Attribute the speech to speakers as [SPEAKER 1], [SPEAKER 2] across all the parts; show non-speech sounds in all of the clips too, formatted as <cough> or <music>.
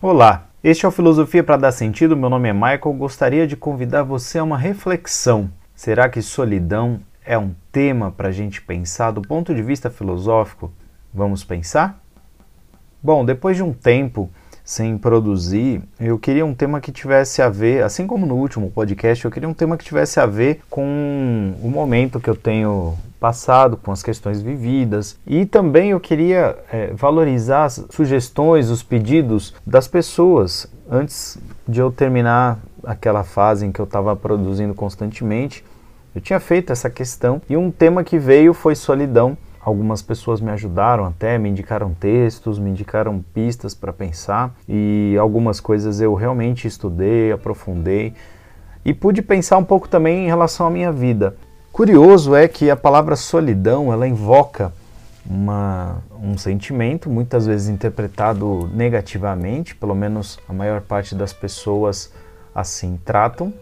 [SPEAKER 1] Olá, este é o Filosofia para Dar Sentido. Meu nome é Michael. Gostaria de convidar você a uma reflexão. Será que solidão é um tema para a gente pensar do ponto de vista filosófico? Vamos pensar? Bom, depois de um tempo sem produzir, eu queria um tema que tivesse a ver, assim como no último podcast, eu queria um tema que tivesse a ver com o momento que eu tenho passado, com as questões vividas. E também eu queria é, valorizar as sugestões, os pedidos das pessoas antes de eu terminar aquela fase em que eu estava produzindo constantemente. Eu tinha feito essa questão e um tema que veio foi solidão. Algumas pessoas me ajudaram até, me indicaram textos, me indicaram pistas para pensar e algumas coisas eu realmente estudei, aprofundei e pude pensar um pouco também em relação à minha vida. Curioso é que a palavra solidão ela invoca uma, um sentimento, muitas vezes interpretado negativamente, pelo menos a maior parte das pessoas assim tratam,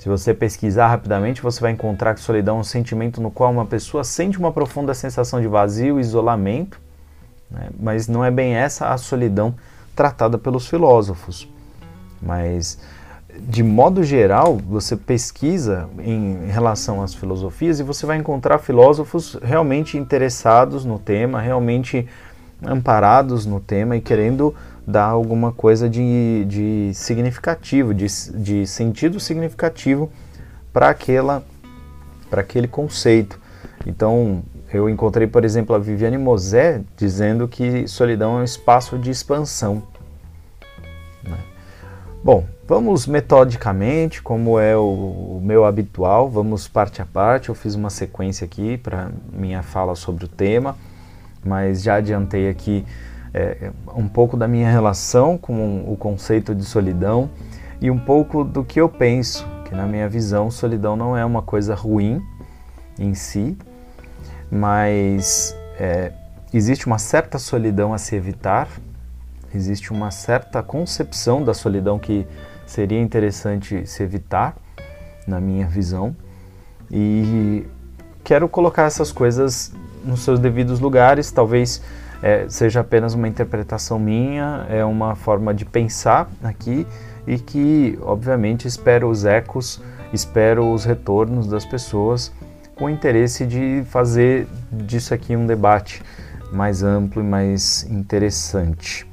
[SPEAKER 1] se você pesquisar rapidamente, você vai encontrar que solidão é um sentimento no qual uma pessoa sente uma profunda sensação de vazio isolamento, né? mas não é bem essa a solidão tratada pelos filósofos. Mas, de modo geral, você pesquisa em relação às filosofias e você vai encontrar filósofos realmente interessados no tema, realmente amparados no tema e querendo dar alguma coisa de, de significativo, de, de sentido significativo para aquela para aquele conceito. Então, eu encontrei, por exemplo, a Viviane Mosé dizendo que solidão é um espaço de expansão. Né? Bom, vamos metodicamente, como é o, o, meu habitual, vamos parte a parte. Eu fiz uma sequência aqui para minha fala sobre o tema, mas já adiantei aqui é, um pouco da minha relação com o conceito de solidão e um pouco do que eu penso, que na minha visão solidão não é uma coisa ruim em si, mas é, existe uma certa solidão a se evitar, existe uma certa concepção da solidão que seria interessante se evitar, na minha visão, e quero colocar essas coisas nos seus devidos lugares, talvez é, seja apenas uma interpretação minha, é uma forma de pensar aqui e que, obviamente, espero os ecos, espero os retornos das pessoas com o interesse de fazer disso aqui um debate mais amplo e mais interessante.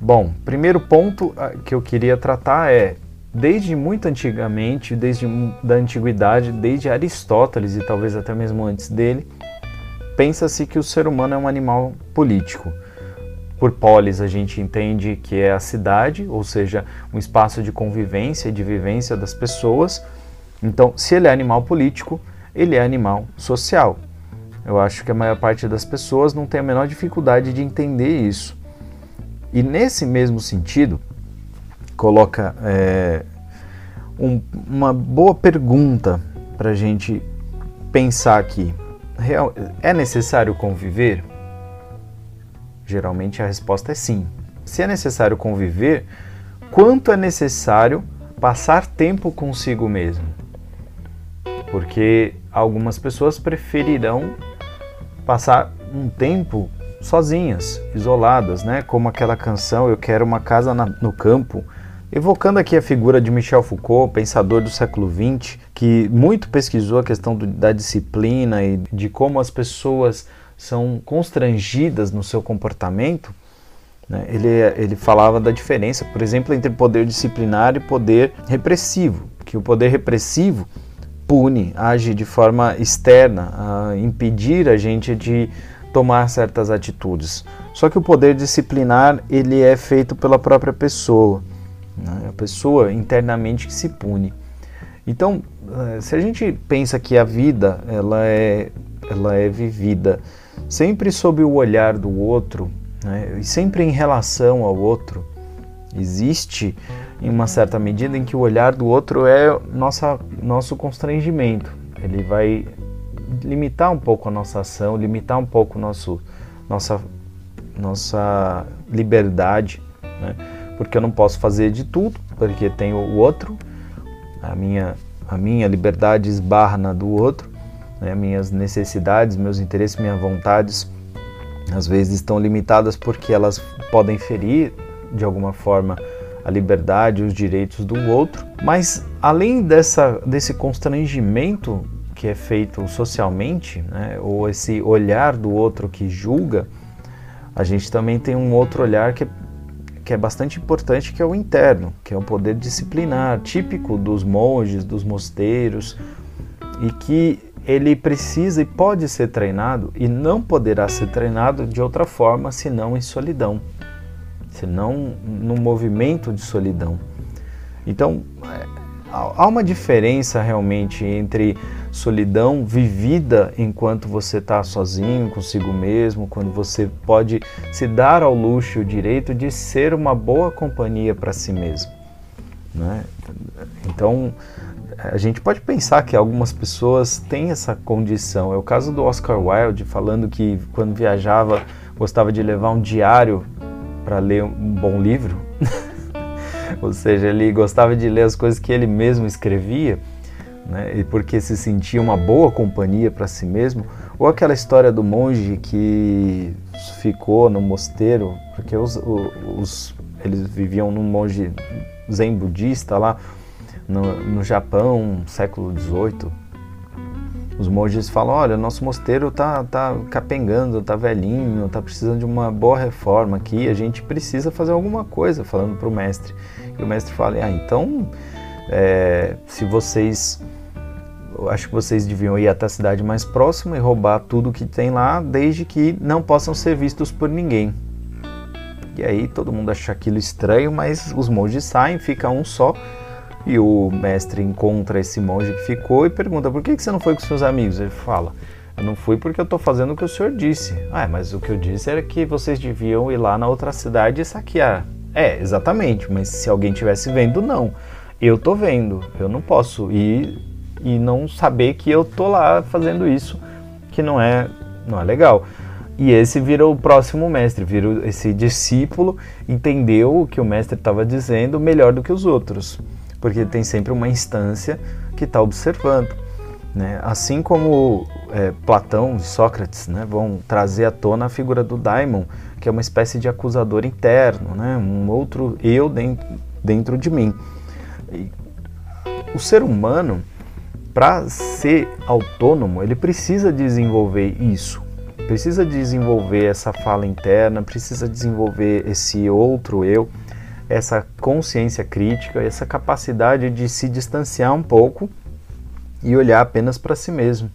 [SPEAKER 1] Bom, primeiro ponto ah, que eu queria tratar é desde muito antigamente, desde da antiguidade, desde Aristóteles e talvez até mesmo antes dele, pensa-se que o ser humano é um animal político. Por polis, a gente entende que é a cidade, ou seja, um espaço de convivência e de vivência das pessoas. Então, se ele é animal político, ele é animal social. Eu acho que a maior parte das pessoas não tem a menor dificuldade de entender isso. E nesse mesmo sentido, coloca é, um, uma boa pergunta para a gente pensar aqui real, é necessário conviver? Geralmente a resposta é sim. Se é necessário conviver, quanto é necessário passar tempo consigo mesmo? Porque algumas pessoas preferirão passar um tempo sozinhas, isoladas, né? Como aquela canção Eu Quero uma Casa na, no Campo, Evocando aqui a figura de Michel Foucault, pensador do século XX, que muito pesquisou a questão do, da disciplina e de como as pessoas são constrangidas no seu comportamento, né? ele, ele falava da diferença, por exemplo, entre poder disciplinar e poder repressivo, que o poder repressivo pune, age de forma externa, a impedir a gente de tomar certas atitudes. Só que o poder disciplinar ele é feito pela própria pessoa. Né? A pessoa internamente que se pune. Então, eh, se a gente pensa que a vida ela é, ela é vivida sempre sob o olhar do outro né? e sempre em relação ao outro, existe em uma certa medida em que o olhar do outro é nossa, nosso constrangimento. Ele vai limitar um pouco a nossa ação, limitar um pouco nosso, nossa, nossa liberdade. Né? Porque eu não posso fazer de tudo, porque tem o outro, a minha, a minha liberdade esbarra na do outro, né? minhas necessidades, meus interesses, minhas vontades, às vezes estão limitadas porque elas podem ferir de alguma forma a liberdade os direitos do outro. Mas além dessa, desse constrangimento que é feito socialmente, né, ou esse olhar do outro que julga, a gente também tem um outro olhar que é, que é bastante importante, que é o interno, que é o poder disciplinar, típico dos monges, dos mosteiros, e que ele precisa e pode ser treinado e não poderá ser treinado de outra forma senão em solidão, senão no movimento de solidão. Então, é, há uma diferença realmente entre solidão vivida enquanto você está sozinho, consigo mesmo, quando você pode se dar ao luxo o direito de ser uma boa companhia para si mesmo. Né? Então, a gente pode pensar que algumas pessoas têm essa condição. É o caso do Oscar Wilde falando que quando viajava gostava de levar um diário para ler um bom livro. <laughs> Ou seja, ele gostava de ler as coisas que ele mesmo escrevia, né? e porque se sentia uma boa companhia para si mesmo. Ou aquela história do monge que ficou no mosteiro, porque os, os eles viviam num monge zen budista lá no, no Japão, século XVIII, os monges falam, olha, nosso mosteiro tá, tá capengando, tá velhinho, tá precisando de uma boa reforma aqui, a gente precisa fazer alguma coisa, falando para o mestre. E o mestre fala, ah, então, é, se vocês, acho que vocês deviam ir até a cidade mais próxima e roubar tudo que tem lá, desde que não possam ser vistos por ninguém. E aí todo mundo acha aquilo estranho, mas os monges saem, fica um só, e o mestre encontra esse monge que ficou e pergunta: por que você não foi com seus amigos? Ele fala: eu não fui porque eu estou fazendo o que o senhor disse. Ah, mas o que eu disse era que vocês deviam ir lá na outra cidade e saquear. É, exatamente, mas se alguém estivesse vendo, não. Eu tô vendo, eu não posso ir e não saber que eu tô lá fazendo isso, que não é, não é legal. E esse vira o próximo mestre, vira esse discípulo, entendeu o que o mestre estava dizendo melhor do que os outros porque tem sempre uma instância que está observando. Né? Assim como é, Platão e Sócrates né, vão trazer à tona a figura do daimon, que é uma espécie de acusador interno, né? um outro eu dentro, dentro de mim. O ser humano, para ser autônomo, ele precisa desenvolver isso, precisa desenvolver essa fala interna, precisa desenvolver esse outro eu essa consciência crítica, essa capacidade de se distanciar um pouco e olhar apenas para si mesmo.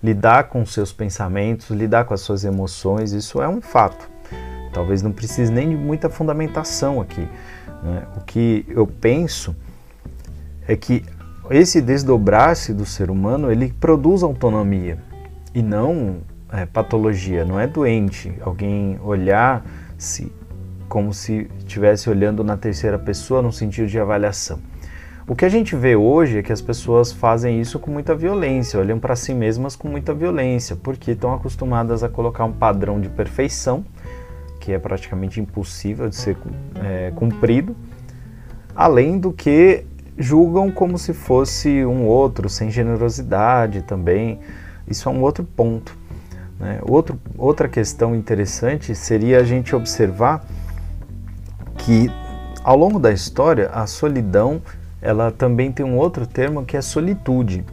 [SPEAKER 1] Lidar com seus pensamentos, lidar com as suas emoções, isso é um fato. Talvez não precise nem de muita fundamentação aqui. Né? O que eu penso é que esse desdobrar-se do ser humano ele produz autonomia e não é, patologia, não é doente. Alguém olhar se como se estivesse olhando na terceira pessoa no sentido de avaliação. O que a gente vê hoje é que as pessoas fazem isso com muita violência, olham para si mesmas com muita violência, porque estão acostumadas a colocar um padrão de perfeição, que é praticamente impossível de ser é, cumprido, além do que julgam como se fosse um outro, sem generosidade também. Isso é um outro ponto. Né? Outro, outra questão interessante seria a gente observar que ao longo da história a solidão ela também tem um outro termo que é solitude,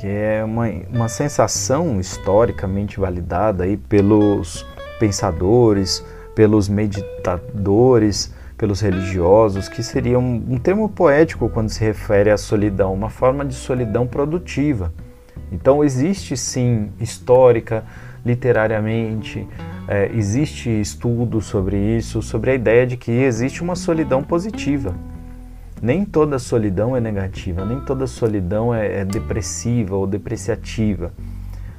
[SPEAKER 1] que é uma, uma sensação historicamente validada aí pelos pensadores, pelos meditadores, pelos religiosos, que seria um, um termo poético quando se refere à solidão, uma forma de solidão produtiva. Então existe sim histórica, literariamente, é, existe estudo sobre isso, sobre a ideia de que existe uma solidão positiva. Nem toda solidão é negativa, nem toda solidão é, é depressiva ou depreciativa.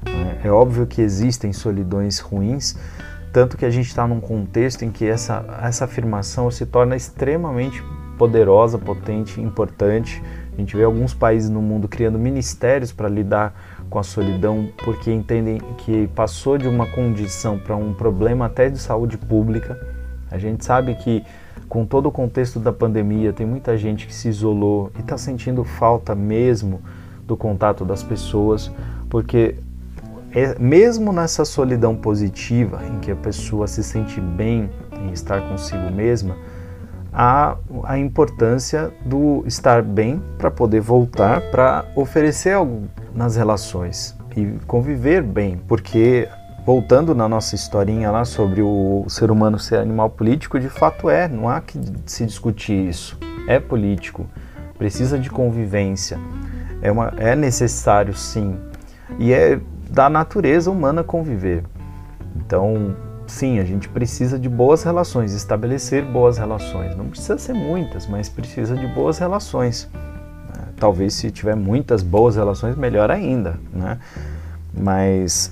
[SPEAKER 1] É, é óbvio que existem solidões ruins, tanto que a gente está num contexto em que essa, essa afirmação se torna extremamente poderosa, potente, importante. A gente vê alguns países no mundo criando ministérios para lidar com a solidão porque entendem que passou de uma condição para um problema até de saúde pública. A gente sabe que com todo o contexto da pandemia, tem muita gente que se isolou e está sentindo falta mesmo do contato das pessoas, porque é, mesmo nessa solidão positiva, em que a pessoa se sente bem em estar consigo mesma, há a importância do estar bem para poder voltar para oferecer algo nas relações e conviver bem, porque voltando na nossa historinha lá sobre o ser humano ser animal político, de fato é, não há que se discutir isso. É político, precisa de convivência, é, uma, é necessário sim, e é da natureza humana conviver. Então, sim, a gente precisa de boas relações, estabelecer boas relações. Não precisa ser muitas, mas precisa de boas relações. Talvez se tiver muitas boas relações, melhor ainda, né? Mas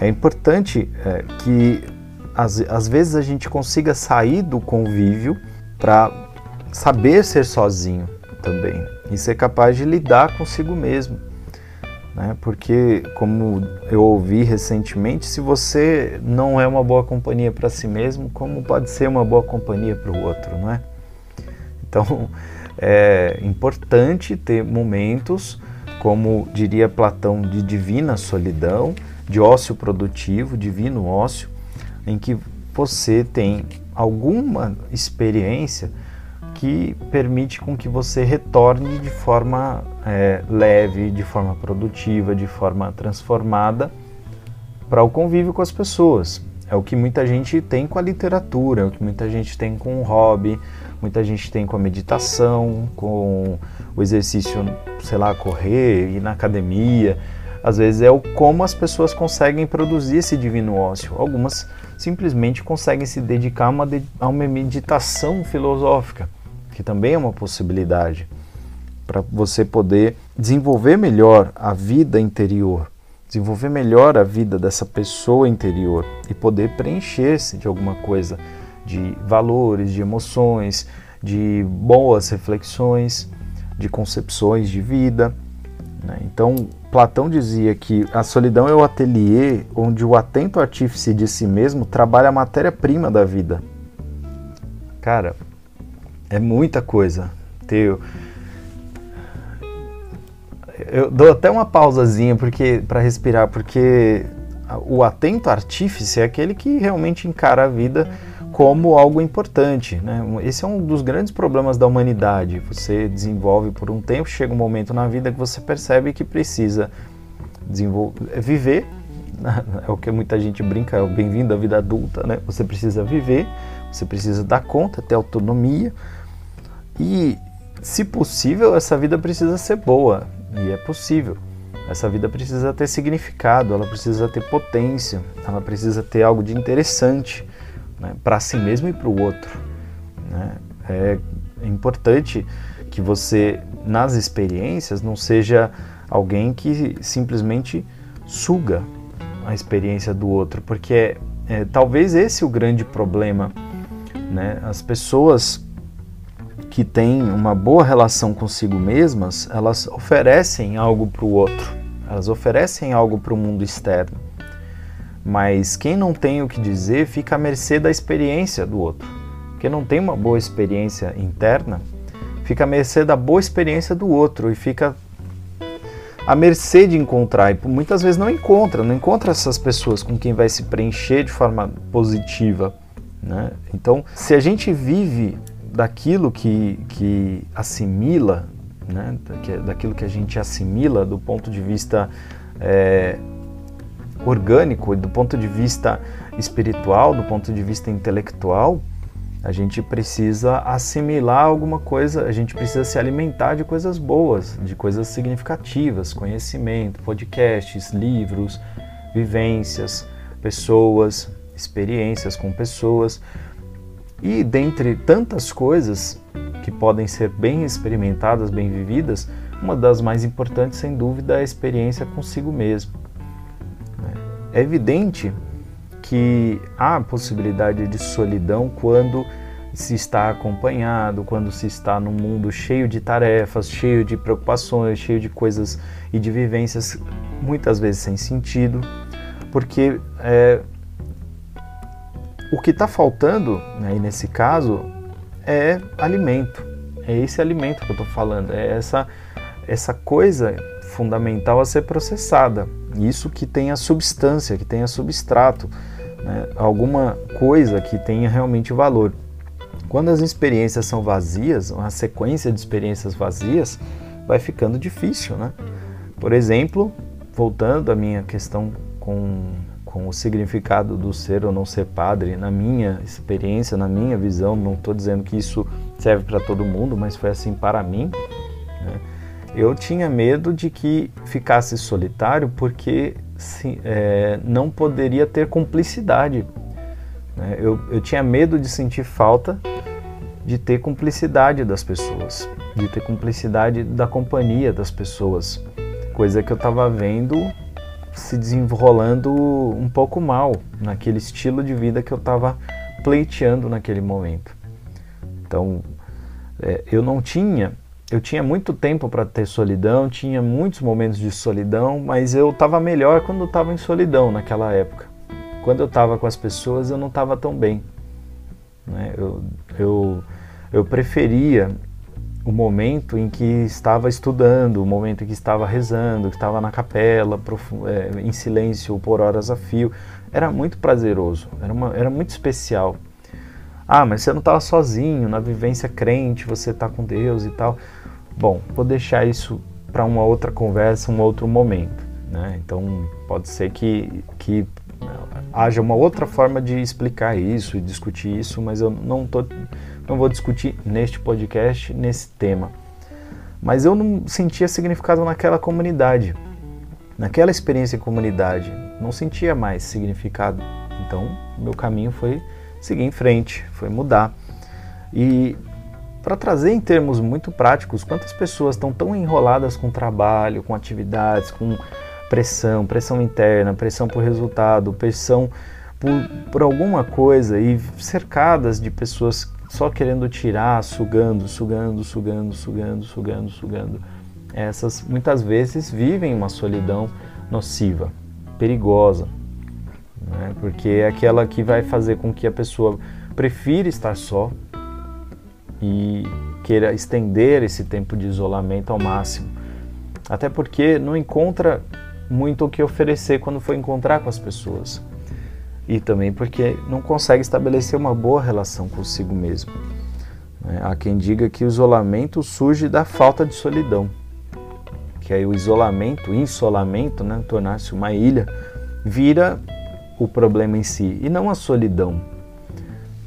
[SPEAKER 1] é importante é, que às, às vezes a gente consiga sair do convívio para saber ser sozinho também e ser capaz de lidar consigo mesmo. Né? Porque, como eu ouvi recentemente, se você não é uma boa companhia para si mesmo, como pode ser uma boa companhia para o outro, não é? Então, <laughs> é importante ter momentos, como diria Platão, de divina solidão, de ócio produtivo, divino ócio, em que você tem alguma experiência que permite com que você retorne de forma é, leve, de forma produtiva, de forma transformada para o convívio com as pessoas. É o que muita gente tem com a literatura, é o que muita gente tem com o hobby, muita gente tem com a meditação, com o exercício, sei lá, correr, ir na academia. Às vezes é o como as pessoas conseguem produzir esse divino ócio. Algumas simplesmente conseguem se dedicar a uma, a uma meditação filosófica, que também é uma possibilidade para você poder desenvolver melhor a vida interior, desenvolver melhor a vida dessa pessoa interior e poder preencher-se de alguma coisa, de valores, de emoções, de boas reflexões, de concepções de vida. Né? Então, Platão dizia que a solidão é o ateliê onde o atento artífice de si mesmo trabalha a matéria-prima da vida. Cara, é muita coisa. Ter... Eu dou até uma pausazinha porque para respirar, porque o atento artífice é aquele que realmente encara a vida como algo importante. Né? Esse é um dos grandes problemas da humanidade. Você desenvolve por um tempo, chega um momento na vida que você percebe que precisa desenvolver, viver. <laughs> É o que muita gente brinca, é o bem-vindo à vida adulta. Né? Você precisa viver, você precisa dar conta, ter autonomia. E, se possível, essa vida precisa ser boa. E é possível. Essa vida precisa ter significado, ela precisa ter potência, ela precisa ter algo de interessante né, para si mesmo e para o outro. Né? É importante que você, nas experiências, não seja alguém que simplesmente suga a experiência do outro, porque é, é, talvez esse o grande problema. Né? As pessoas que têm uma boa relação consigo mesmas, elas oferecem algo para o outro, elas oferecem algo para o mundo externo. Mas quem não tem o que dizer fica à mercê da experiência do outro. Quem não tem uma boa experiência interna fica à mercê da boa experiência do outro e fica à mercê de encontrar. E muitas vezes não encontra, não encontra essas pessoas com quem vai se preencher de forma positiva. Né? Então, se a gente vive daquilo que, que assimila, né? daquilo que a gente assimila do ponto de vista é, orgânico, do ponto de vista espiritual, do ponto de vista intelectual, a gente precisa assimilar alguma coisa, a gente precisa se alimentar de coisas boas, de coisas significativas, conhecimento, podcasts, livros, vivências, pessoas, experiências com pessoas. E dentre tantas coisas que podem ser bem experimentadas, bem vividas, uma das mais importantes, sem dúvida, é a experiência consigo mesmo. É evidente que há possibilidade de solidão quando se está acompanhado, quando se está num mundo cheio de tarefas, cheio de preocupações, cheio de coisas e de vivências muitas vezes sem sentido, porque é, o que está faltando, né, nesse caso, é alimento. É esse alimento que eu estou falando, é essa, essa coisa fundamental a ser processada. Isso que tenha substância, que tenha substrato, né? alguma coisa que tenha realmente valor. Quando as experiências são vazias, uma sequência de experiências vazias, vai ficando difícil, né? Por exemplo, voltando à minha questão com, com o significado do ser ou não ser padre, na minha experiência, na minha visão, não estou dizendo que isso serve para todo mundo, mas foi assim para mim. Né? Eu tinha medo de que ficasse solitário porque se, é, não poderia ter cumplicidade. Né? Eu, eu tinha medo de sentir falta de ter cumplicidade das pessoas, de ter cumplicidade da companhia das pessoas, coisa que eu estava vendo se desenrolando um pouco mal naquele estilo de vida que eu estava pleiteando naquele momento. Então, é, eu não tinha, eu tinha muito tempo para ter solidão, tinha muitos momentos de solidão, mas eu estava melhor quando estava em solidão naquela época. Quando eu estava com as pessoas, eu não estava tão bem. Né? Eu, eu, eu preferia o momento em que estava estudando, o momento em que estava rezando, que estava na capela, é, em silêncio por horas a fio. Era muito prazeroso, era, uma, era muito especial. Ah, mas você não estava sozinho, na vivência crente, você está com Deus e tal. Bom, vou deixar isso para uma outra conversa, um outro momento. Né? Então, pode ser que, que haja uma outra forma de explicar isso e discutir isso, mas eu não, tô, não vou discutir neste podcast, nesse tema. Mas eu não sentia significado naquela comunidade, naquela experiência em comunidade, não sentia mais significado. Então, meu caminho foi seguir em frente, foi mudar. E para trazer em termos muito práticos, quantas pessoas estão tão enroladas com trabalho, com atividades, com pressão, pressão interna, pressão por resultado, pressão por, por alguma coisa e cercadas de pessoas só querendo tirar, sugando, sugando, sugando, sugando, sugando, sugando. Essas muitas vezes vivem uma solidão nociva, perigosa, né? porque é aquela que vai fazer com que a pessoa prefira estar só e queira estender esse tempo de isolamento ao máximo. Até porque não encontra muito o que oferecer quando for encontrar com as pessoas. E também porque não consegue estabelecer uma boa relação consigo mesmo. É, há quem diga que o isolamento surge da falta de solidão. Que aí o isolamento, insolamento, né, tornar-se uma ilha, vira o problema em si e não a solidão.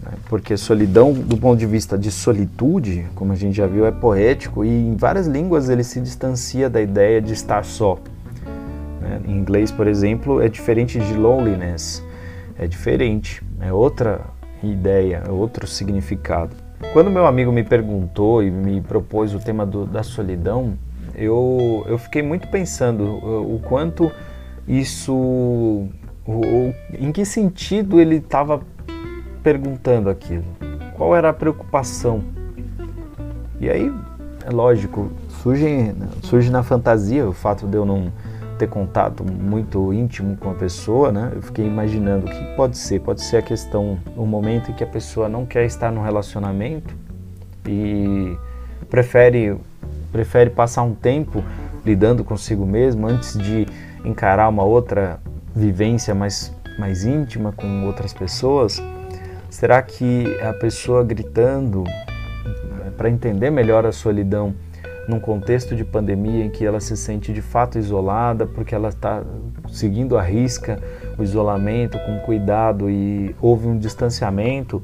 [SPEAKER 1] Né, porque solidão, do ponto de vista de solitude, como a gente já viu, é poético e em várias línguas ele se distancia da ideia de estar só. Né? Em inglês, por exemplo, é diferente de loneliness, é diferente, é outra ideia, é outro significado. Quando meu amigo me perguntou e me propôs o tema do, da solidão, eu, eu fiquei muito pensando o, quanto isso. O, em que sentido ele estava perguntando aquilo? Qual era a preocupação? E aí, é lógico, surge, surge na fantasia o fato de eu não ter contato muito íntimo com a pessoa, né? Eu fiquei imaginando o que pode ser. Pode ser a questão, o momento em que a pessoa não quer estar no relacionamento e prefere prefere passar um tempo lidando consigo mesmo antes de encarar uma outra vivência mais mais íntima com outras pessoas. Será que a pessoa gritando para entender melhor a solidão num contexto de pandemia em que ela se sente de fato isolada, porque ela está seguindo a risca o isolamento com cuidado e houve um distanciamento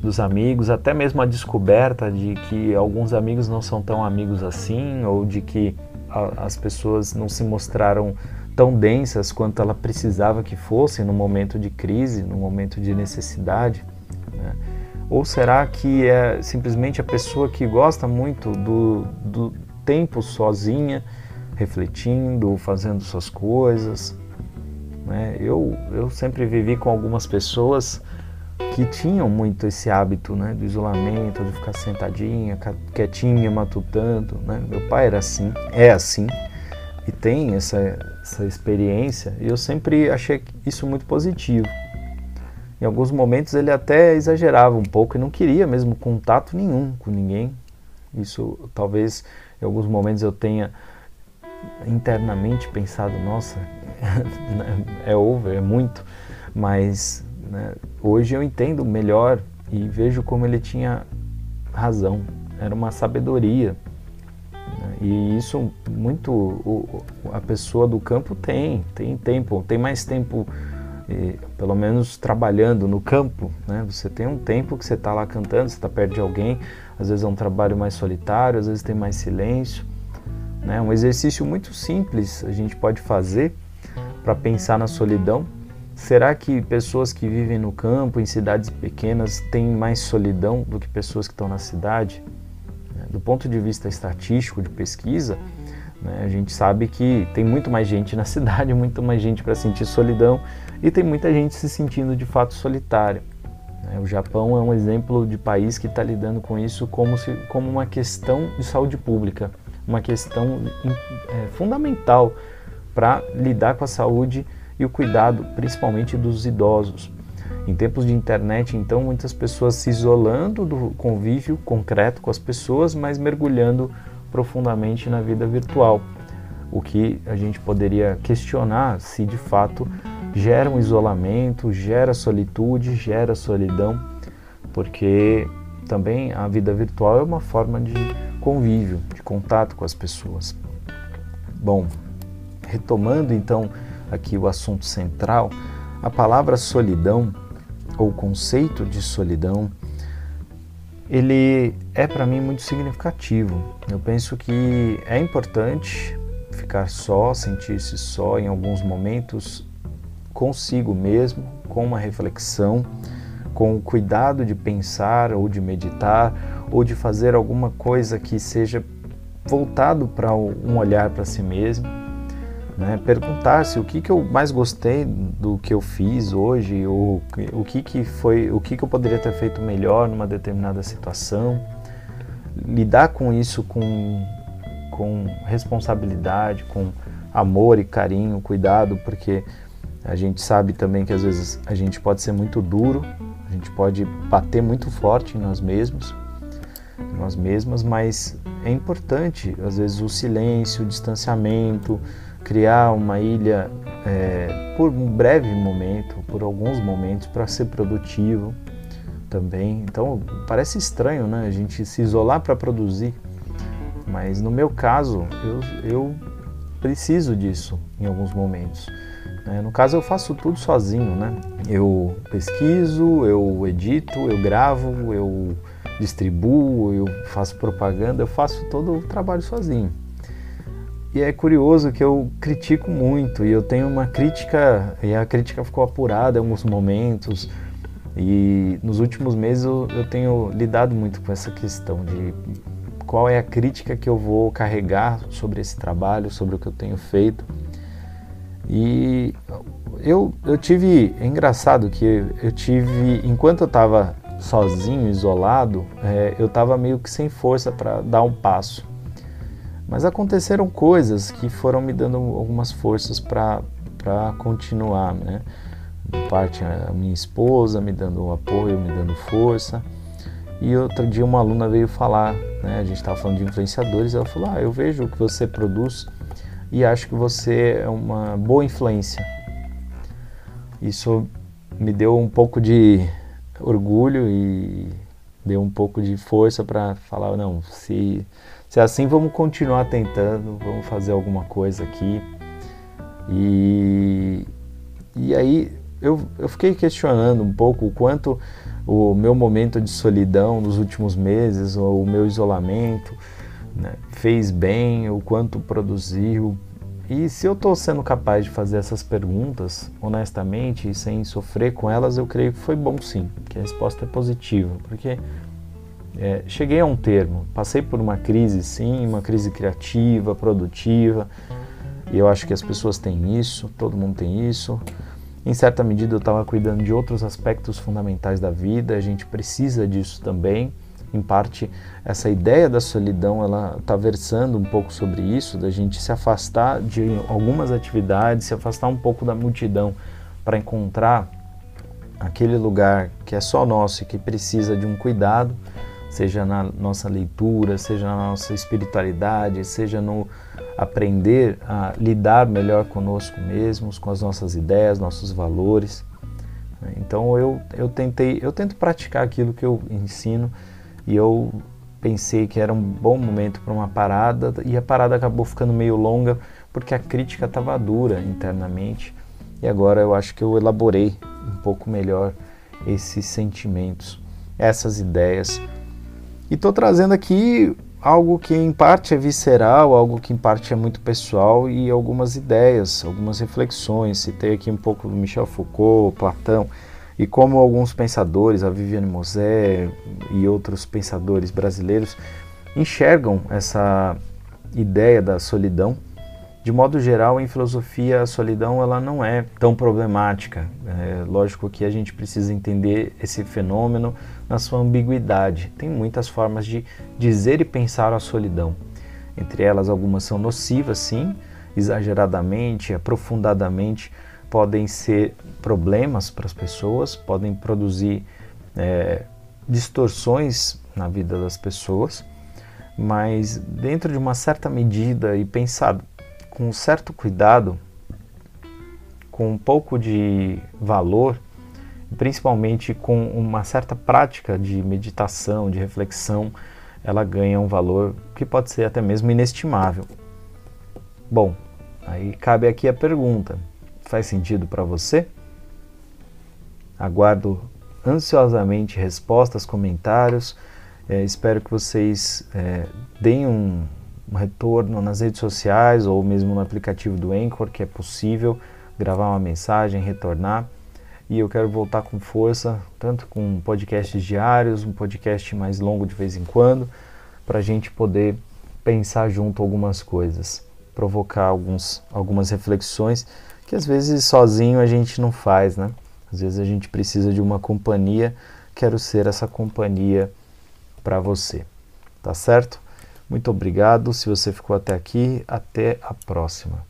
[SPEAKER 1] dos amigos, até mesmo a descoberta de que alguns amigos não são tão amigos assim, ou de que a, as pessoas não se mostraram tão densas quanto ela precisava que fossem no momento de crise, no momento de necessidade. Né? Ou será que é simplesmente a pessoa que gosta muito do, do, tempo sozinha, refletindo, fazendo suas coisas. Né? Eu, eu sempre vivi com algumas pessoas que tinham muito esse hábito né, do isolamento, de ficar sentadinha, quietinha, matutando. Né? Meu pai era assim, é assim, e tem essa, essa experiência, e eu sempre achei isso muito positivo. Em alguns momentos ele até exagerava um pouco e não queria mesmo contato nenhum com ninguém. Isso talvez em alguns momentos eu tenha internamente pensado, nossa, <laughs> é over, é muito, mas né, hoje eu entendo melhor e vejo como ele tinha razão, era uma sabedoria. Né, e isso muito o, a pessoa do campo tem, tem tempo, tem mais tempo, e, pelo menos trabalhando no campo. Né? Você tem um tempo que você está lá cantando, você está perto de alguém, às vezes é um trabalho mais solitário, às vezes tem mais silêncio. Né? Um exercício muito simples a gente pode fazer para pensar na solidão. Será que pessoas que vivem no campo, em cidades pequenas, têm mais solidão do que pessoas que estão na cidade? Do ponto de vista estatístico, de pesquisa, né, a gente sabe que tem muito mais gente na <laughs> cidade, muito mais gente para sentir solidão e tem muita gente se sentindo de fato solitária. Né? O Japão é um exemplo de país que está lidando com isso como, se, como uma questão de saúde pública, uma questão é, fundamental para lidar com a saúde e o cuidado, principalmente dos idosos. Em tempos de internet, então, muitas pessoas se isolando do convívio concreto com as pessoas, mas mergulhando profundamente na vida virtual. O que a gente poderia questionar se de fato gera um isolamento, gera solitude, gera solidão, porque também a vida virtual é uma forma de convívio, de contato com as pessoas. Bom, retomando então aqui o assunto central, a palavra solidão ou conceito de solidão, ele é para mim muito significativo. Eu penso que é importante ficar só, sentir-se só em alguns momentos consigo mesmo, com uma reflexão, com o cuidado de pensar ou de meditar ou de fazer alguma coisa que seja voltado para um olhar para si mesmo né? Perguntar-se o que, que eu mais gostei do que eu fiz hoje, ou o que, que foi, o que, que eu poderia ter feito melhor numa determinada situação. Lidar com isso com, com responsabilidade, com amor e carinho, cuidado, porque a gente sabe também que às vezes a gente pode ser muito duro, a gente pode bater muito forte em nós mesmos, em nós mesmas, mas é importante às vezes o silêncio, o distanciamento, criar uma ilha é, por um breve momento, por alguns momentos, para ser produtivo também. Então parece estranho, né? A gente se isolar para produzir, mas no meu caso eu, eu preciso disso em alguns momentos. Né? No caso eu faço tudo sozinho, né? Eu pesquiso, eu edito, eu gravo, eu distribuo, eu faço propaganda, eu faço todo o trabalho sozinho. E é curioso que eu critico muito e eu tenho uma crítica, e a crítica ficou apurada em alguns momentos. E nos últimos meses eu, eu tenho lidado muito com essa questão de qual é a crítica que eu vou carregar sobre esse trabalho, sobre o que eu tenho feito. E eu, eu tive, é engraçado que eu tive, enquanto eu estava sozinho, isolado, é, eu estava meio que sem força para dar um passo. Mas aconteceram coisas que foram me dando algumas forças para continuar, né? Parte a minha esposa me dando apoio, me dando força. E outro dia uma aluna veio falar, né? A gente estava falando de influenciadores, ela falou: "Ah, eu vejo o que você produz e acho que você é uma boa influência". Isso me deu um pouco de orgulho e deu um pouco de força para falar, não, se se é assim, vamos continuar tentando, vamos fazer alguma coisa aqui. E, e aí eu, eu fiquei questionando um pouco o quanto o meu momento de solidão nos últimos meses, ou o meu isolamento, né, fez bem, o quanto produziu. E se eu estou sendo capaz de fazer essas perguntas honestamente e sem sofrer com elas, eu creio que foi bom sim, que a resposta é positiva, porque é, cheguei a um termo, passei por uma crise, sim, uma crise criativa, produtiva, e eu acho que as pessoas têm isso, todo mundo tem isso. Em certa medida, eu estava cuidando de outros aspectos fundamentais da vida, a gente precisa disso também. Em parte, essa ideia da solidão, ela está versando um pouco sobre isso, da gente se afastar de algumas atividades, se afastar um pouco da multidão para encontrar aquele lugar que é só nosso e que precisa de um cuidado, seja na nossa leitura, seja na nossa espiritualidade, seja no aprender a lidar melhor conosco mesmos, com as nossas ideias, nossos valores. Então eu, eu tentei, eu tento praticar aquilo que eu ensino e eu pensei que era um bom momento para uma parada e a parada acabou ficando meio longa porque a crítica estava dura internamente e agora eu acho que eu elaborei um pouco melhor esses sentimentos, essas ideias. E estou trazendo aqui algo que em parte é visceral, algo que em parte é muito pessoal e algumas ideias, algumas reflexões. Citei aqui um pouco do Michel Foucault, Platão e como alguns pensadores, a Viviane Mosé e outros pensadores brasileiros enxergam essa ideia da solidão de modo geral, em filosofia, a solidão ela não é tão problemática. É lógico que a gente precisa entender esse fenômeno na sua ambiguidade. Tem muitas formas de dizer e pensar a solidão. Entre elas, algumas são nocivas, sim, exageradamente, aprofundadamente, podem ser problemas para as pessoas, podem produzir é, distorções na vida das pessoas, mas dentro de uma certa medida e pensado com um certo cuidado, com um pouco de valor, principalmente com uma certa prática de meditação, de reflexão, ela ganha um valor que pode ser até mesmo inestimável. Bom, aí cabe aqui a pergunta: faz sentido para você? Aguardo ansiosamente respostas, comentários. É, espero que vocês é, deem um, um retorno nas redes sociais ou mesmo no aplicativo do Anchor, que é possível gravar uma mensagem, retornar. E eu quero voltar com força, tanto com podcasts diários, um podcast mais longo de vez em quando, para a gente poder pensar junto algumas coisas, provocar alguns, algumas reflexões que às vezes sozinho a gente não faz, né? Às vezes a gente precisa de uma companhia. Quero ser essa companhia para você, tá certo? Muito obrigado se você ficou até aqui. Até a próxima.